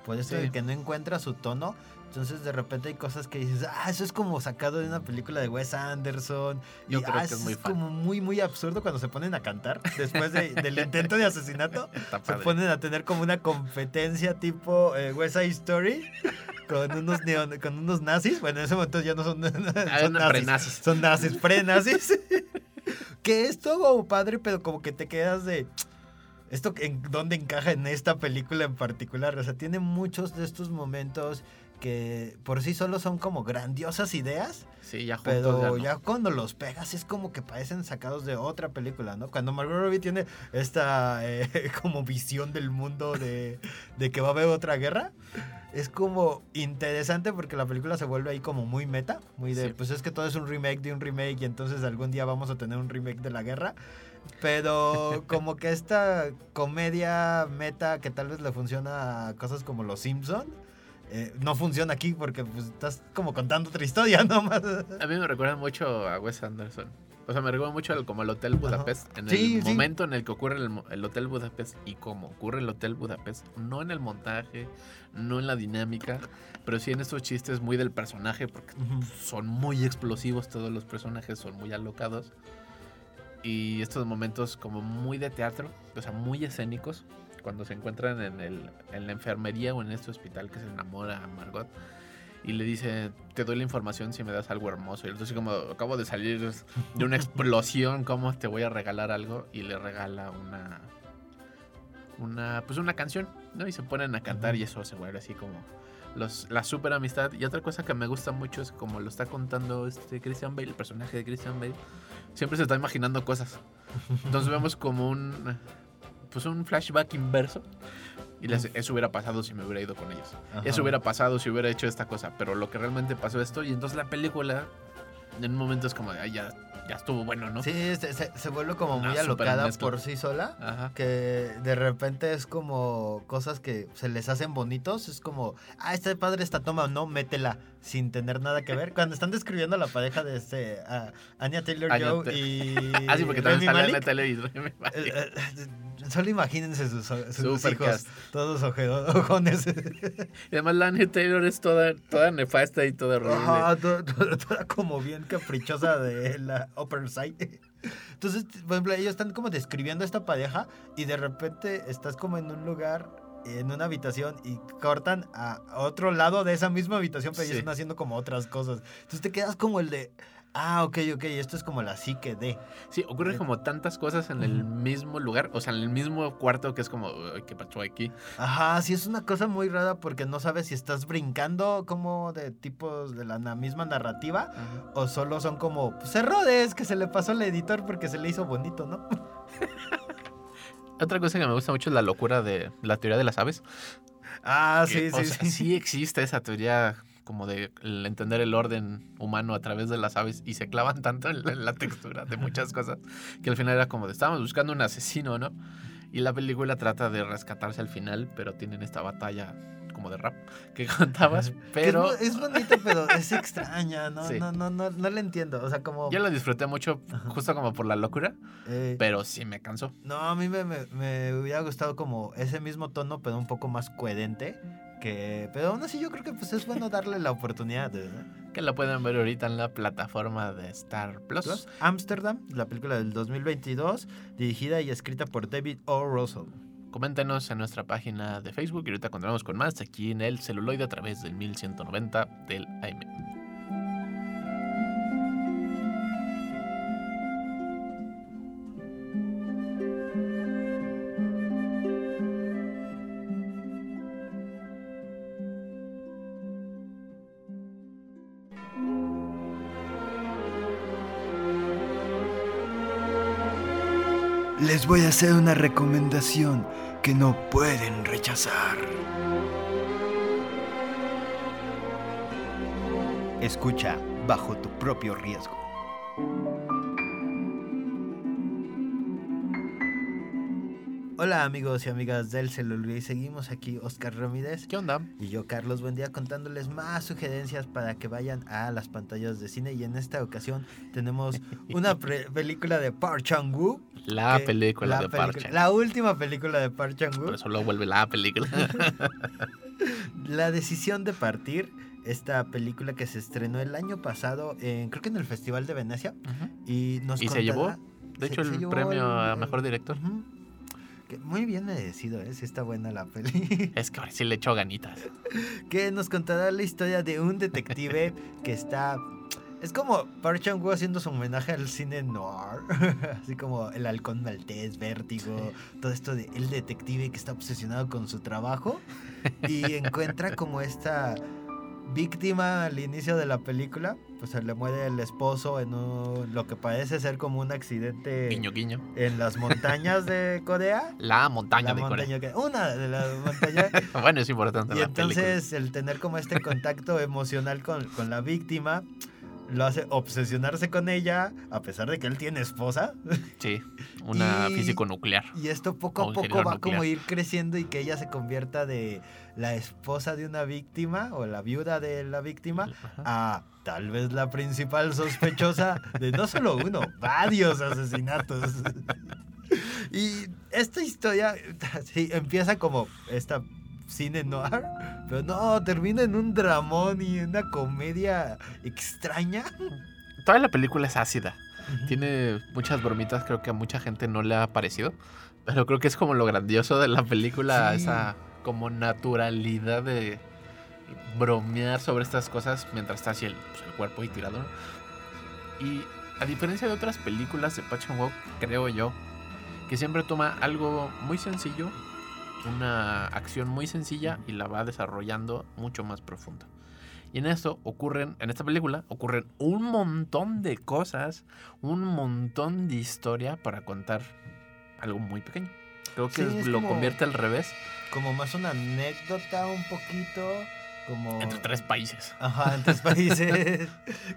por eso Sí. de que no encuentra su tono. Entonces de repente hay cosas que dices, ah, eso es como sacado de una película de Wes Anderson. Yo y, creo ah, que es muy fan. como muy, muy absurdo cuando se ponen a cantar después de- del intento de asesinato. Se ponen a tener como una competencia tipo eh, West Side Story con unos, neon- con unos nazis. Bueno, en ese momento ya no son, Ah, son no, nazis. pre-nazis. Son nazis, pre-nazis. que es todo padre, pero como que te quedas de... ¿Esto en dónde encaja en esta película en particular? O sea, tiene muchos de estos momentos que por sí solo son como grandiosas ideas, Sí, ya juntos pero ya cuando los pegas es como que parecen sacados de otra película, ¿no? Cuando Margot Robbie tiene esta eh, como visión del mundo de, de que va a haber otra guerra, es como interesante porque la película se vuelve ahí como muy meta, muy de, Sí. pues es que todo es un remake de un remake y entonces algún día vamos a tener un remake de la guerra. Pero como que esta comedia meta que tal vez le funciona a cosas como Los Simpson, eh, no funciona aquí porque pues, estás como contando otra historia nomás. A mí me recuerda mucho a Wes Anderson. O sea, me recuerda mucho al, como el Hotel Budapest. En Sí, el sí. momento en el que ocurre el, Hotel Budapest y cómo ocurre el Hotel Budapest. No en el montaje, no en la dinámica, pero sí en estos chistes muy del personaje, porque son muy explosivos todos los personajes, son muy alocados. Y estos momentos como muy de teatro, o sea, muy escénicos, cuando se encuentran en, el, en la enfermería o en este hospital que se enamora a Margot. Y le dice, te doy la información si me das algo hermoso. Y entonces como acabo de salir de una explosión, ¿cómo te voy a regalar algo? Y le regala una, una, pues una canción, ¿no? Y se ponen a cantar y eso se vuelve así como los, la super amistad. Y otra cosa que me gusta mucho es como lo está contando este Christian Bale, el personaje de Christian Bale. Siempre se está imaginando cosas. Entonces vemos como un, pues un flashback inverso. Y les- eso hubiera pasado si me hubiera ido con ellos. Ajá. Eso hubiera pasado si hubiera hecho esta cosa. Pero lo que realmente pasó esto. Y entonces la película, en un momento es como de, "Ay, ya, ya estuvo bueno, ¿no? Sí, se, se- se vuelve como muy alocada por sí sola. Ajá. Que de repente es como cosas que se les hacen bonitos. Es como, ah, está padre esta toma, no, métela sin tener nada que ver. Cuando están describiendo a la pareja de este, a Anya Taylor Joe y. Ah, sí, porque también sale en la Malek. tele y Rami Malek. eh, Solo imagínense sus, sus hijos, todos ojones. Y además la Anya Taylor es toda, toda nefasta y toda horrible. To- toda como bien caprichosa de la Upper Side. Entonces, por ejemplo, ellos están como describiendo a esta pareja y de repente estás como en un lugar, en una habitación y cortan a otro lado de esa misma habitación, pero ellos Sí. están haciendo como otras cosas. Entonces te quedas como el de, ah, ok, ok, esto es como la psique de. Sí, ocurren como tantas cosas en el mismo lugar, o sea, en el mismo cuarto que es como, "Ay, ¿qué pasó aquí? Ajá, sí es una cosa muy rara porque no sabes si estás brincando como de tipos de la misma narrativa o solo son como pues, errores que se le pasó al editor porque se le hizo bonito, ¿no? Otra cosa que me gusta mucho es la locura de la teoría de las aves. Ah, que, sí, o sí, sea, sí. sí existe esa teoría como de entender el orden humano a través de las aves y se clavan tanto en la, en la textura de muchas cosas que al final era como de estábamos buscando un asesino, ¿no? Y la película trata de rescatarse al final, pero tienen esta batalla como de rap que contabas, Que es pero bo- es, bonito, pero es extraña, ¿no? Sí. No, no, no, no le entiendo. O sea, como. yo lo disfruté mucho Ajá. justo como por la locura, eh, pero sí me cansó. no, a mí me, me, me hubiera gustado como ese mismo tono, pero un poco más coherente. Que, pero aún así yo creo que pues es bueno darle la oportunidad. Que la pueden ver ahorita en la plataforma de Star Plus. Plus, Amsterdam, la película del 2022, dirigida y escrita por David O. Russell. Coméntenos en nuestra página de Facebook y ahorita continuamos con más aquí en el celuloide a través del 1190 del AM. Les voy a hacer una recomendación que no pueden rechazar. Escucha bajo tu propio riesgo. Hola amigos y amigas del celular, seguimos aquí Oscar Ramírez ¿Qué onda? y yo Carlos Buendía contándoles más sugerencias para que vayan a las pantallas de cine y en esta ocasión tenemos una película de Park Chan-wook La película la de Parcha. La última película de Park Chan-wook. Por eso lo vuelve la película. La decisión de partir, esta película que se estrenó el año pasado, en, creo que en el Festival de Venecia, y nos Y se llevó, De se- hecho, se el premio a mejor director. Que muy bien merecido, ¿eh? Sí está buena la peli. Es que ahora sí le echó ganitas. que nos contará la historia de un detective que está... Es como Park Chan-wook haciendo su homenaje al cine noir, así como El halcón maltés, Vértigo, todo esto de el detective que está obsesionado con su trabajo y encuentra como esta víctima al inicio de la película, pues se le muere el esposo en un- lo que parece ser como un accidente Guiño, guiño. en las montañas de Corea. La montaña La de Corea. montaña que- una de las montañas Bueno, es importante y película. entonces el tener como este contacto emocional con, con la víctima lo hace obsesionarse con ella, a pesar de que él tiene esposa. Sí, una Y- físico nuclear. Y esto poco a poco va como nuclear. ir creciendo y que ella se convierta de la esposa de una víctima o la viuda de la víctima Ajá. a tal vez la principal sospechosa de no solo uno, varios asesinatos. Y esta historia sí, empieza como esta cine noir, pero no, termina en un dramón y una comedia extraña. Toda la película es ácida. Tiene muchas bromitas, creo que a mucha gente no le ha parecido. Pero creo que es como lo grandioso de la película, Sí. esa como naturalidad de bromear sobre estas cosas mientras está así el, pues, el cuerpo ahí tirado. Y a diferencia de otras películas de Patch and Walk, creo yo, que siempre toma algo muy sencillo, una acción muy sencilla y la va desarrollando mucho más profundo. Y en esto ocurren, en esta película, ocurren un montón de cosas, un montón de historia para contar algo muy pequeño. Creo que Sí, es lo como- convierte al revés Como más una anécdota un poquito, como... entre tres países. Ajá, en tres países.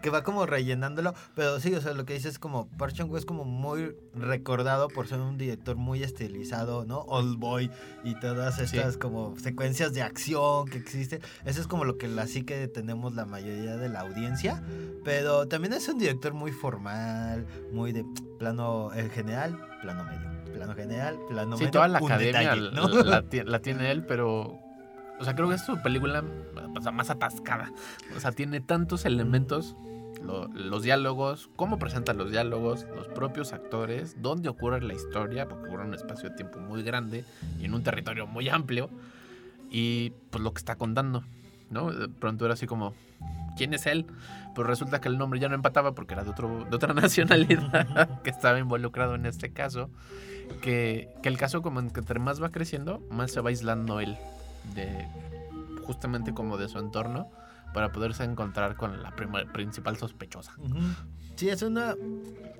que va como rellenándolo. Pero sí, o sea, lo que dices es como Park Chan-wook es como muy recordado por ser un director muy estilizado, ¿no? Old Boy y todas estas como secuencias de acción que existen. Eso es como lo que la sí que tenemos la mayoría de la audiencia. Pero también es un director muy formal, muy de plano en general, plano medio. Plano general, plano Sí, medio. toda la academia detalle, ¿no? la, la ti- la tiene él, pero. O sea, creo que es su película o sea, más atascada. O sea, tiene tantos elementos. lo- los diálogos, cómo presenta los diálogos, los propios actores, dónde ocurre la historia, porque ocurre en un espacio de tiempo muy grande y en un territorio muy amplio. Y pues lo que está contando, ¿no? De pronto era así como, ¿quién es él? Pues resulta que el nombre ya no empataba porque era de, otro, de otra nacionalidad que estaba involucrado en este caso. Que, que el caso como que entre más va creciendo, más se va aislando él de justamente como de su entorno para poderse encontrar con la principal sospechosa. Sí, es una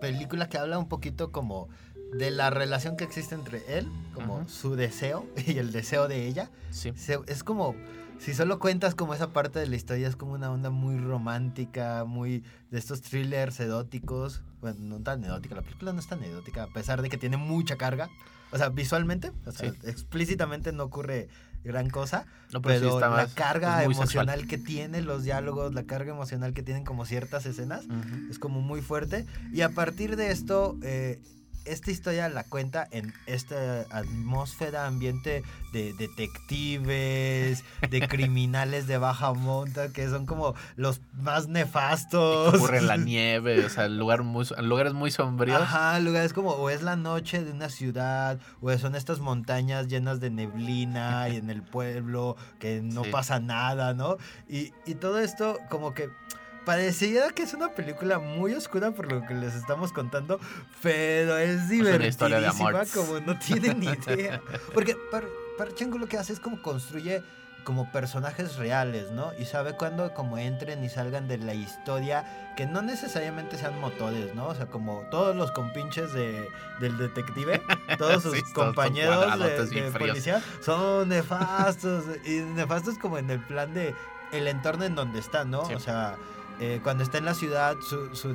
película que habla un poquito como de la relación que existe entre él, como Ujú. su deseo y el deseo de ella. Sí. Se- es como, si solo cuentas como esa parte de la historia, es como una onda muy romántica, muy de estos thrillers eróticos. Bueno, no tan erótica, la película no es tan erótica, a pesar de que tiene mucha carga. O sea, visualmente, o sea, Sí. explícitamente no ocurre gran cosa, No, pero, sí la más- carga sexual. emocional que tiene los diálogos, la carga emocional que tienen como ciertas escenas, es como muy fuerte. Y a partir de esto, eh, esta historia la cuenta en esta atmósfera, ambiente de detectives, de criminales de baja monta, que son como los más nefastos. Ocurre en la nieve, o sea, lugar muy, lugares muy sombríos. Ajá, lugares como, o es la noche de una ciudad, o son estas montañas llenas de neblina y en el pueblo que no Sí. pasa nada, ¿no? Y, y todo esto como que pareciera que es una película muy oscura por lo que les estamos contando, pero es una historia de divertidísima amor. como no tienen ni idea. Porque Par, Park Chan-wook lo que hace es como construye como personajes reales, ¿no? Y sabe cuándo como entren y salgan de la historia, que no necesariamente sean motores, ¿no? O sea, como todos los compinches de, del detective, todos sus Sí, todos son compañeros de, de policía son nefastos. y nefastos como en el plan de el entorno en donde están, ¿no? Sí. O sea, eh, cuando está en la ciudad, su, su,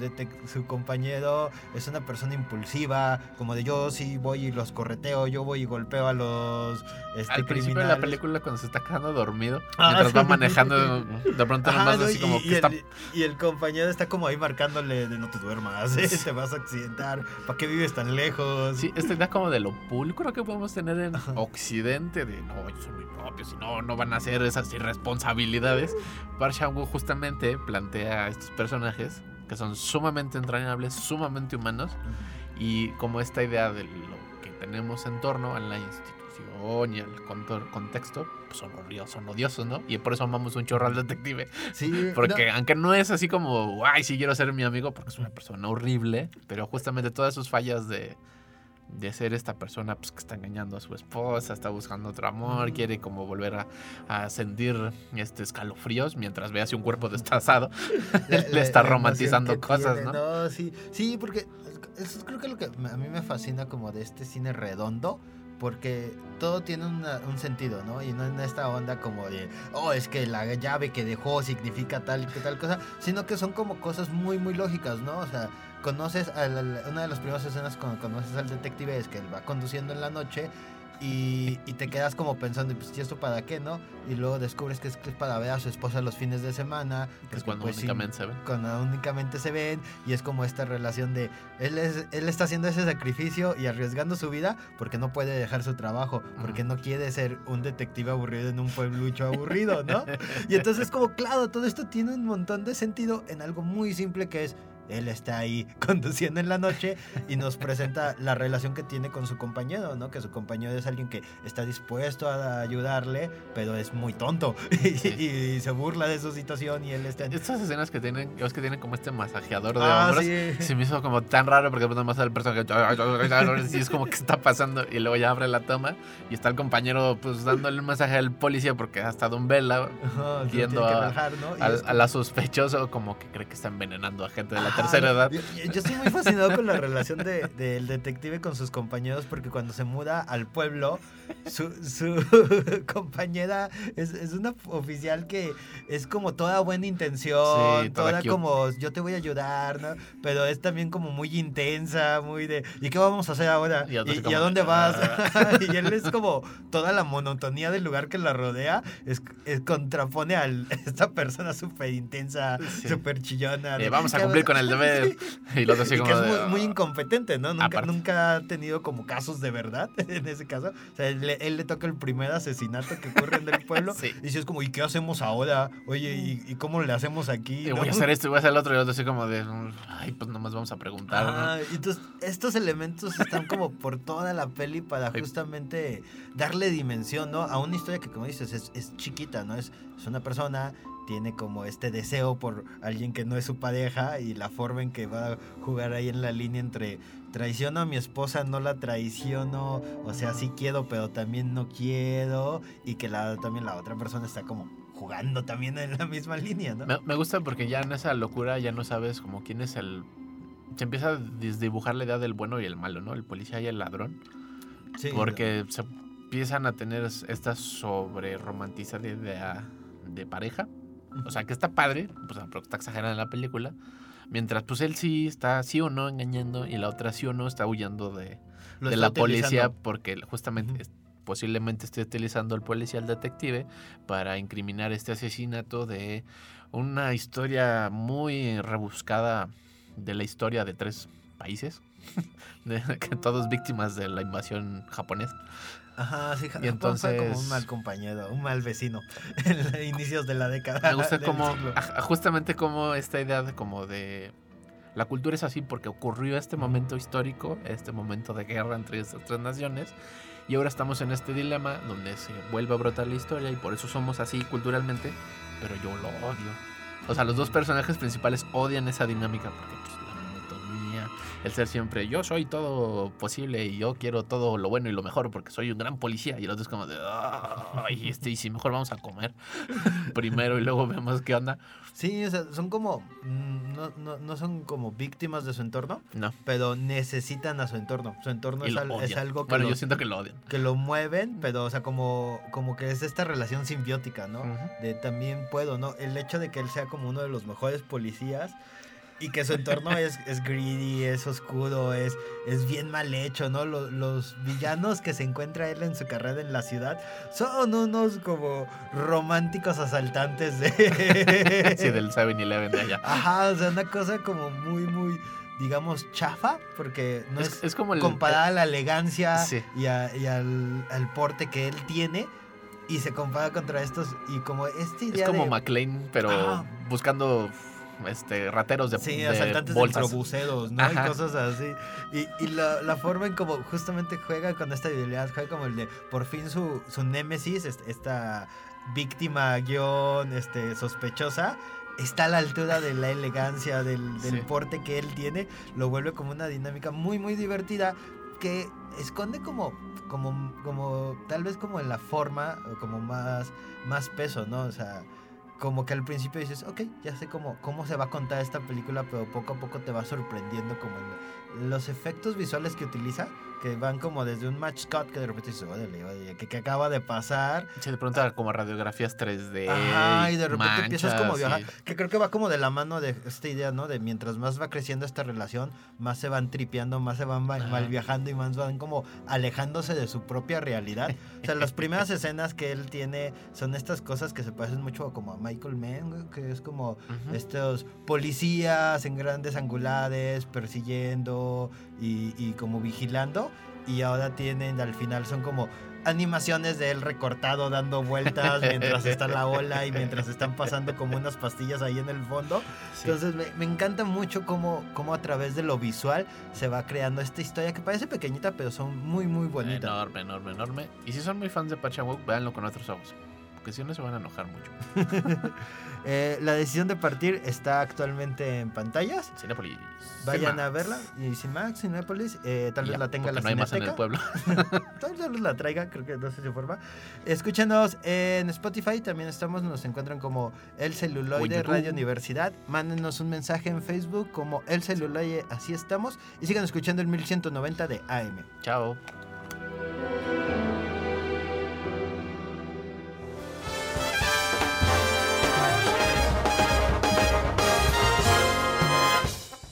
su compañero es una persona impulsiva, como de yo sí voy y los correteo, yo voy y golpeo a los este, Al principio de criminales. la película, cuando se está quedando dormido, Ah, mientras va sí. manejando, de pronto Ajá, nomás ¿no? así y, como y que está... el, y el compañero está como ahí marcándole de no te duermas, ¿eh? te vas a accidentar, ¿para qué vives tan lejos? Sí, esta idea como de lo pulcro que podemos tener en Ajá. Occidente, de no, ellos son muy propios y no, no van a hacer esas irresponsabilidades. Park justamente plantea a estos personajes que son sumamente entrañables, sumamente humanos y como esta idea de lo que tenemos en torno a la institución y al contexto, pues son odiosos, son odiosos, ¿no? Y por eso amamos un chorro al detective. Sí, Porque no, aunque no es así como, ay, sí quiero ser mi amigo, porque es una persona horrible, pero justamente todas sus fallas de, de ser esta persona pues, que está engañando a su esposa, está buscando otro amor, quiere como volver a, a sentir este escalofríos mientras ve así un cuerpo destazado, la- le la- está la romantizando cosas, tiene, ¿no? sí, sí, porque eso es creo que lo que a mí me fascina como de este cine redondo. Porque todo tiene una- un sentido, ¿no? Y no en esta onda como de, oh, es que la llave que dejó significa tal y que tal cosa, sino que son como cosas muy, muy lógicas, ¿no? O sea, conoces, a la- una de las primeras escenas cuando conoces al detective es que él va conduciendo en la noche y, y te quedas como pensando, pues, ¿y esto para qué, no? Y luego descubres que es, que es para ver a su esposa los fines de semana. Que es cuando pues, sí, únicamente se ve. cuando únicamente se ven y es como esta relación de él es él está haciendo ese sacrificio y arriesgando su vida porque no puede dejar su trabajo porque no quiere ser un detective aburrido en un pueblucho aburrido no y entonces como claro todo esto tiene un montón de sentido en algo muy simple que es él está ahí conduciendo en la noche y nos presenta la relación que tiene con su compañero, ¿no? Que su compañero es alguien que está dispuesto a ayudarle, pero es muy tonto y, Sí. y se burla de su situación y él está en... Estas escenas que tienen, es que tienen como este masajeador de Ah, hombros. sí. Se me hizo como tan raro porque nada más el personaje y es como que está pasando y luego ya abre la toma y está el compañero pues dándole un mensaje al policía porque ha estado en vela viendo a- relajar, ¿no? Y es a la sospechoso como que cree que está envenenando a gente de la tercera edad. Yo, estoy muy fascinado con la relación de- del detective con sus compañeros porque cuando se muda al pueblo, su, su compañera es, es una oficial que es como toda buena intención, Sí, toda como yo te voy a ayudar, ¿no? Pero es también como muy intensa, muy de ¿y qué vamos a hacer ahora? Y ¿Y, otro así y como, a dónde vas? "Ah". y él es como toda la monotonía del lugar que la rodea, es, es- contrapone a esta persona súper intensa, Sí. súper chillona. Eh, de, vamos a "¿Qué cumplir vas-?" con el deber. Y los así y como que es de, muy, muy "Ah". incompetente, ¿no? Nunca, Aparte. nunca ha tenido como casos de verdad en ese caso. O sea, él, le- él le toca el primer asesinato que ocurre en el pueblo. Sí. Y si es como, ¿y qué hacemos ahora? Oye, ¿y, y cómo le hacemos aquí? Y ¿no? voy a hacer esto y voy a hacer el otro y el otro así como de, ay, pues nomás vamos a preguntar. entonces estos elementos están como por toda la peli para justamente darle dimensión, ¿no? A una historia que como dices es, es chiquita, ¿no? Es, es una persona, tiene como este deseo por alguien que no es su pareja y la forma en que va a jugar ahí en la línea entre traiciono a mi esposa, no la traiciono, o sea, sí quiero, pero también no quiero y que la, también la otra persona está como jugando también en la misma línea, ¿no? Me, me gusta porque ya en esa locura ya no sabes como quién es el... Se empieza a desdibujar la idea del bueno y el malo, ¿no? El policía y el ladrón. Sí, Porque se empiezan a tener es- esta sobre romantizada idea de pareja. O sea, que está padre, pues, pero está exagerada en la película. Mientras pues él sí está sí o no engañando y la otra sí o no está huyendo de, de la policía porque justamente Ujú. es- posiblemente esté utilizando el policía al detective para incriminar este asesinato de una historia muy rebuscada de la historia de tres países, que todos víctimas de la invasión japonesa. Ajá, sí, Y fue como entonces- un mal compañero, un mal vecino en los inicios de la década. Me gusta como, justamente como esta idea de como de... La cultura es así porque ocurrió este momento histórico, este momento de guerra entre estas tres naciones, y ahora estamos en este dilema donde se vuelve a brotar la historia y por eso somos así culturalmente, pero yo lo odio. O sea, los dos personajes principales odian esa dinámica porque pues, el ser siempre, yo soy todo posible y yo quiero todo lo bueno y lo mejor porque soy un gran policía. Y el otro es como de, ay, este, y si mejor vamos a comer primero y luego vemos qué onda. Sí, o sea, son como. mm, No, no, no son como víctimas de su entorno, No. pero necesitan a su entorno. Su entorno es, al- algo que, Bueno, lo, yo siento que lo odian. que lo mueven, pero, o sea, como, como que es esta relación simbiótica, ¿no? De también puedo, ¿no? El hecho de que él sea como uno de los mejores policías y que su entorno es, es greedy, es oscuro, es, es bien mal hecho, ¿no? Los, los villanos que se encuentra él en su carrera en la ciudad son unos como románticos asaltantes de... Sí, del 7-Eleven de allá. Ajá, o sea, una cosa como muy, muy, digamos, chafa, porque no es, Es, es como el. comparada a la elegancia Sí. y, a- y al, al porte que él tiene y se compara contra estos y como esta idea Es como de... McLean, pero buscando este rateros de, Sí, de asaltantes de bolsas. microbuseros, ¿no? Ajá. Y cosas así. Y, y la, la forma en como justamente juega con esta habilidad, juega como el de por fin su, su némesis, est- esta víctima guion este, sospechosa, está a la altura de la elegancia, del, del Sí. porte que él tiene, lo vuelve como una dinámica muy, muy divertida que esconde como, como, como tal vez como en la forma, como más, más peso, ¿no? O sea, como que al principio dices, ok, ya sé cómo, cómo se va a contar esta película, pero poco a poco te va sorprendiendo como los efectos visuales que utiliza, que van como desde un match cut que de repente dices, órale, órale, que, que acaba de pasar, Se de pronto como radiografías 3D. Ajá, y de repente empiezas como manchas viajar. y- Que creo que va como de la mano de esta idea, ¿no? De mientras más va creciendo esta relación, más se van tripeando, más se van mal, viajando y más van como alejándose de su propia realidad. O sea, las primeras escenas que él tiene son estas cosas que se parecen mucho como a Michael Mann, que es como estos policías en grandes angulares persiguiendo y, y como vigilando. Y ahora tienen, al final son como animaciones de él recortado dando vueltas mientras está la ola y mientras están pasando como unas pastillas ahí en el fondo. Sí. Entonces me, me encanta mucho cómo, cómo a través de lo visual se va creando esta historia que parece pequeñita pero son muy muy bonitas. Enorme, enorme, enorme. Y si son muy fans de Pachamuk, véanlo con otros ojos. Porque si no se van a enojar mucho. Eh, la decisión de partir está actualmente en pantallas. Cinépolis. Vayan a verla. Y sin Max, Cinépolis, eh, tal vez ya, la tenga la no hay más en el pueblo. Tal vez la traiga, creo que no sé si forma. Escúchenos en Spotify, también estamos, nos encuentran como El Celuloide. Radio Universidad. Mándenos un mensaje en Facebook como El Celuloide, así estamos. Y sigan escuchando el 1190 de AM. Chao.